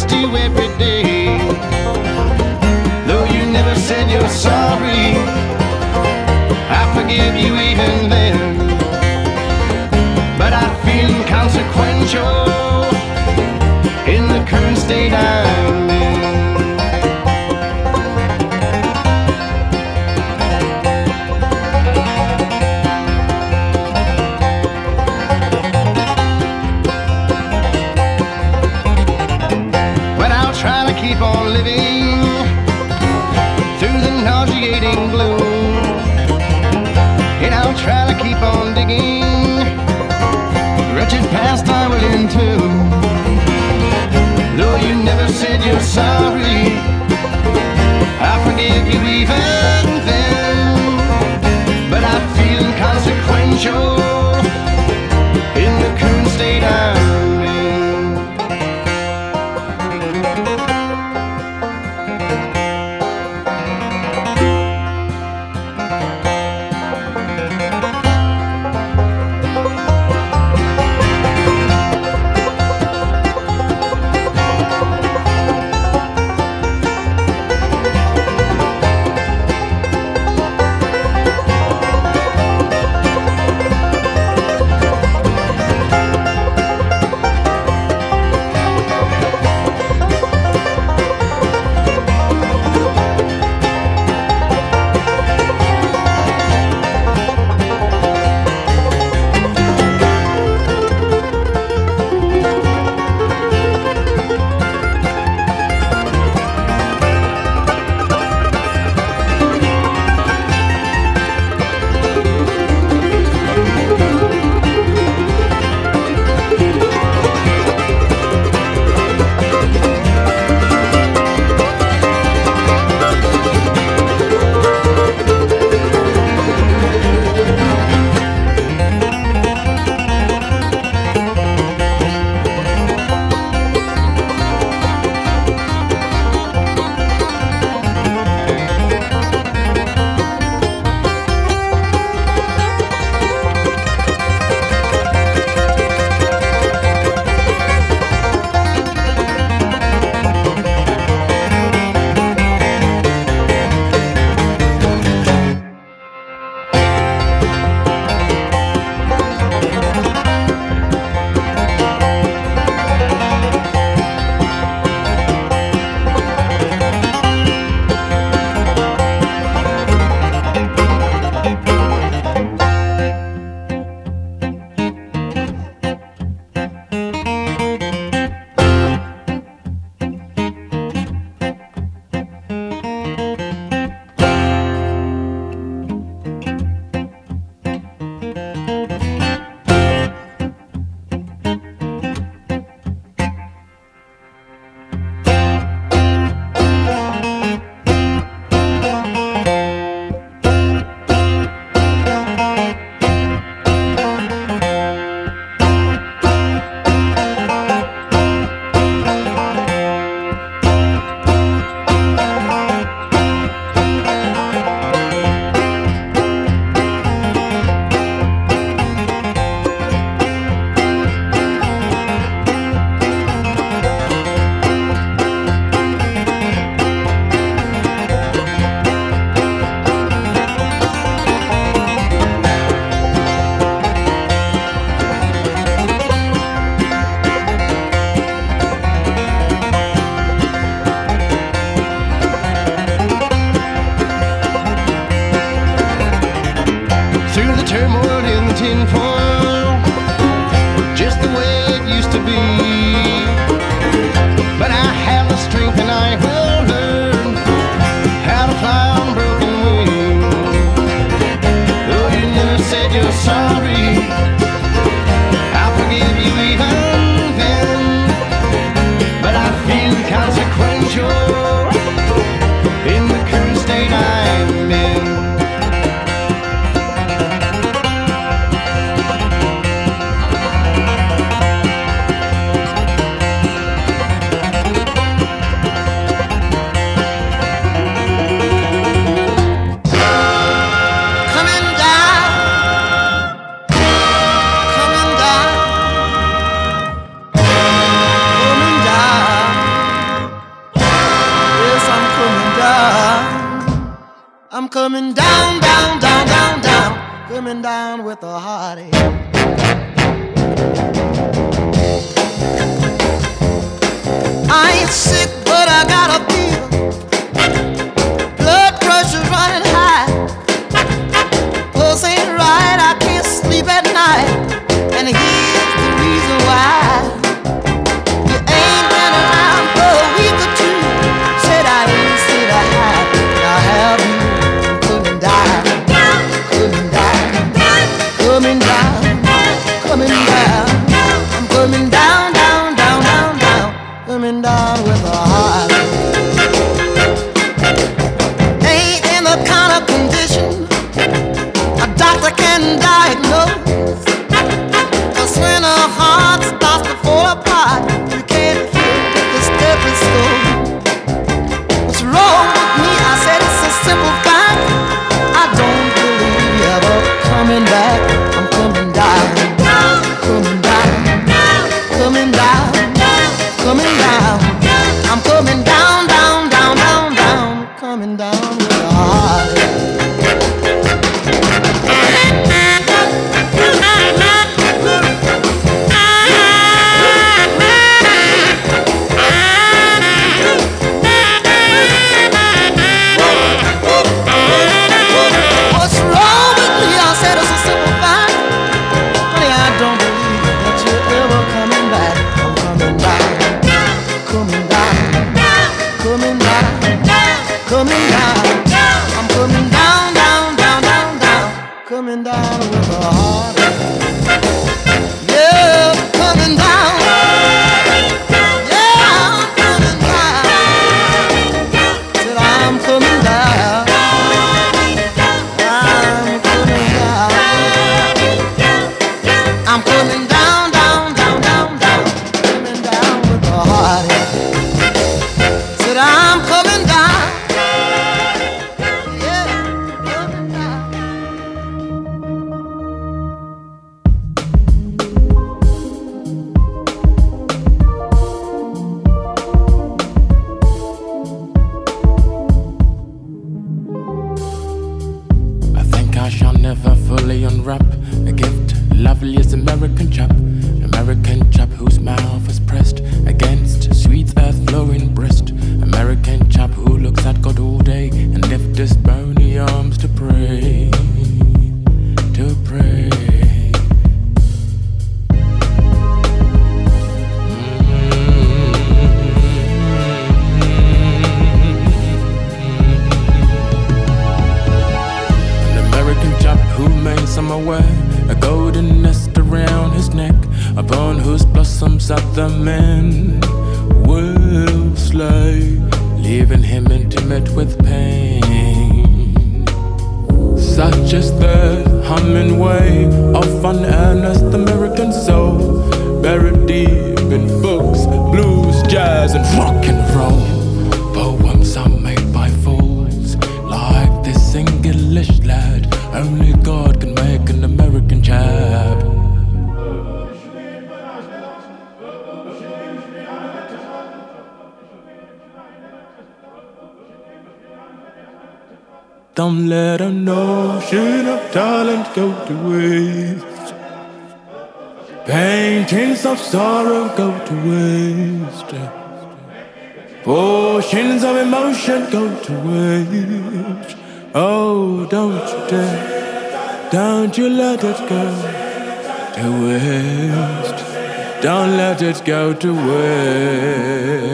trust you every day. Though you never said you're sorry, I forgive you even then. But I feel inconsequential in the current state I'm. sorry. I forgive you even then, but I feel consequential. Heartache. To waste. Don't let it go to waste.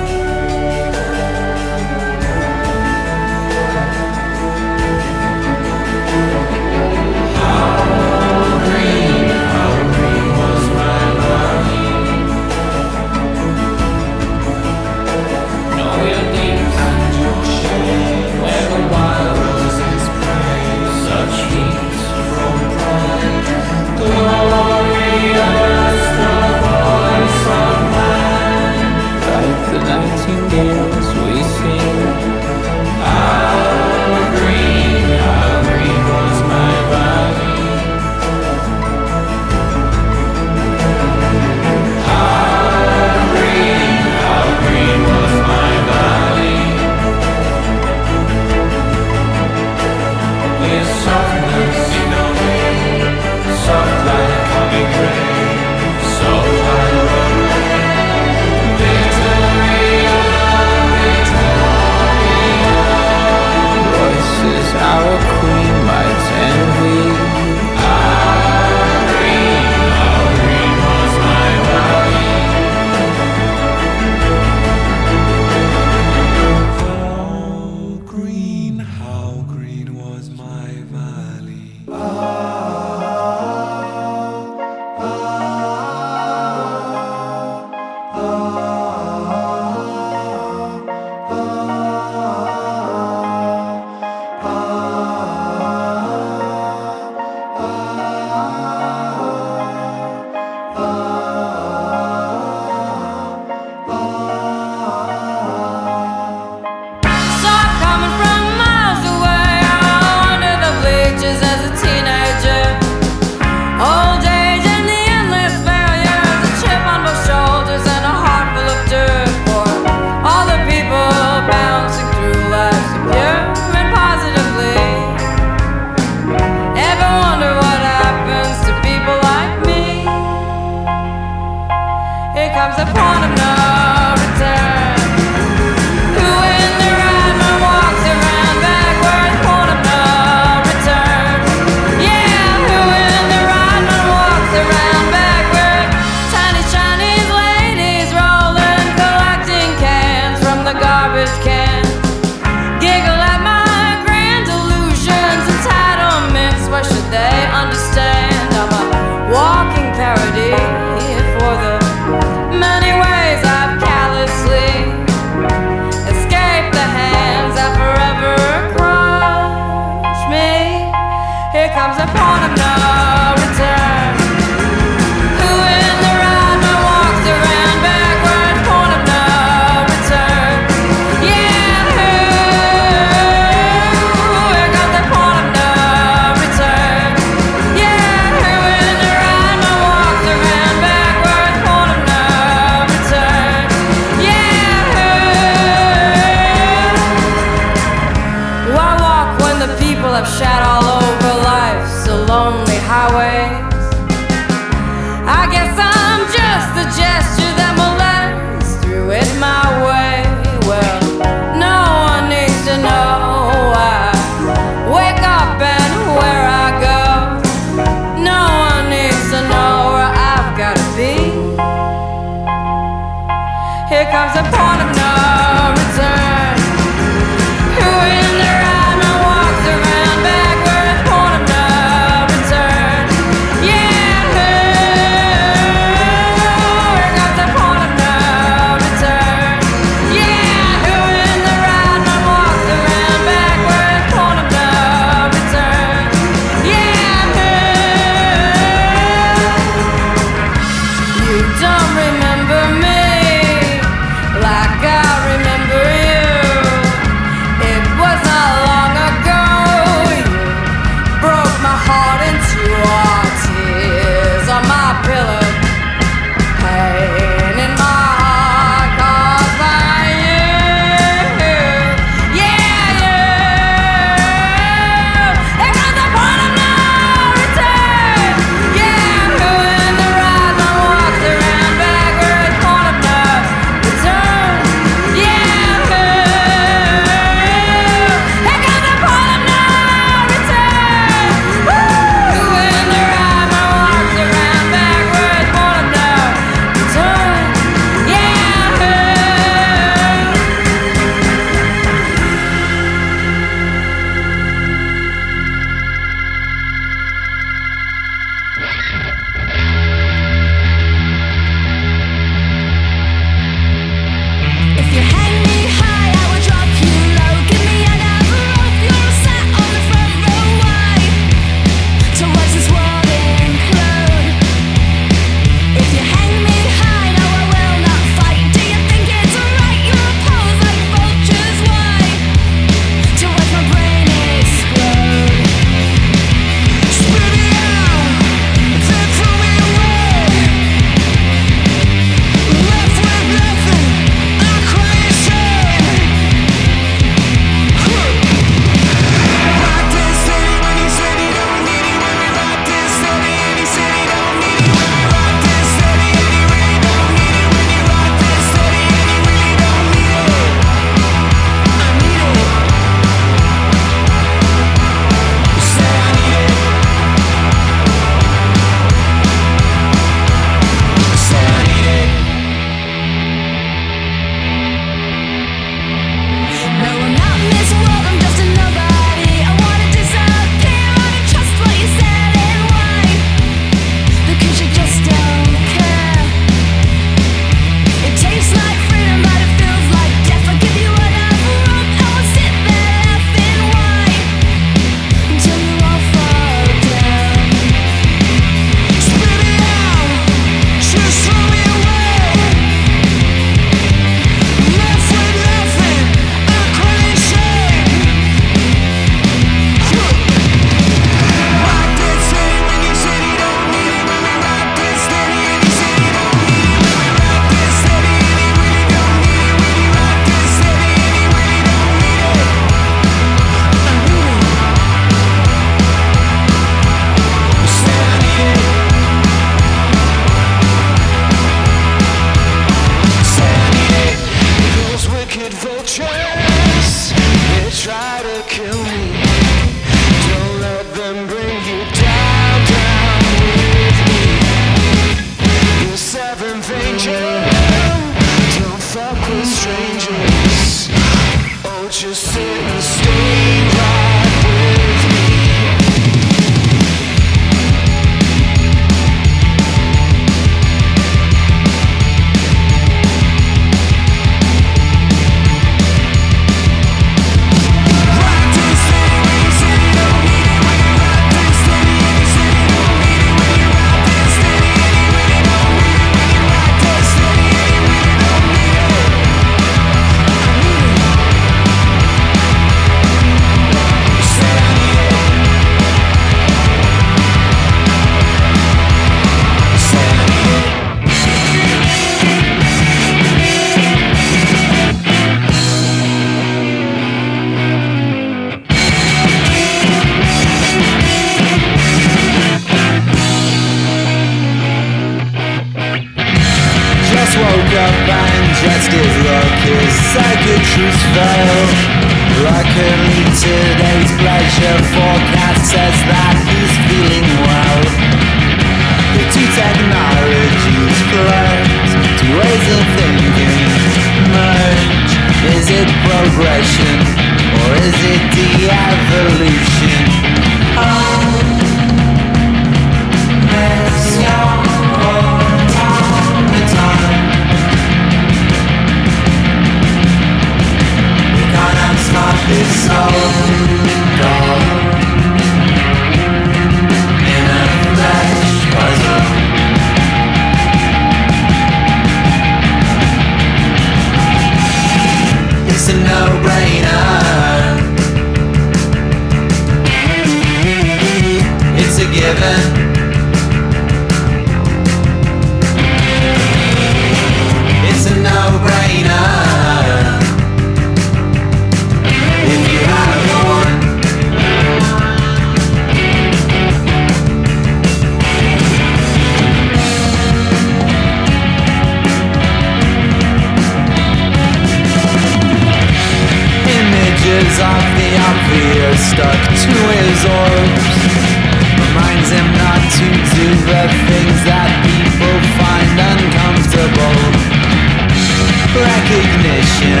recognition,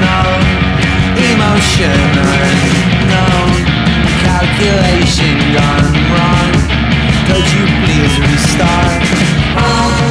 no emotion, no calculation gone wrong. Could you please restart? Oh.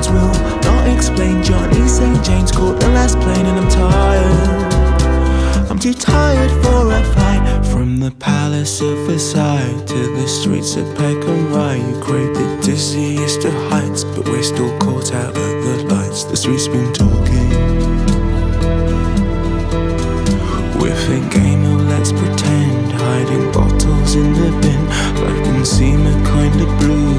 words will not explain. Johnny St. James caught the last plane, and I'm tired. I'm too tired for a fight. From the palace of Versailles to the streets of Peckham Rye, you crave the dizziest of heights, but we're still caught out at the lights. The streets been talking. With a game of let's pretend, hiding bottles in the bin, life can seem a kind of blue.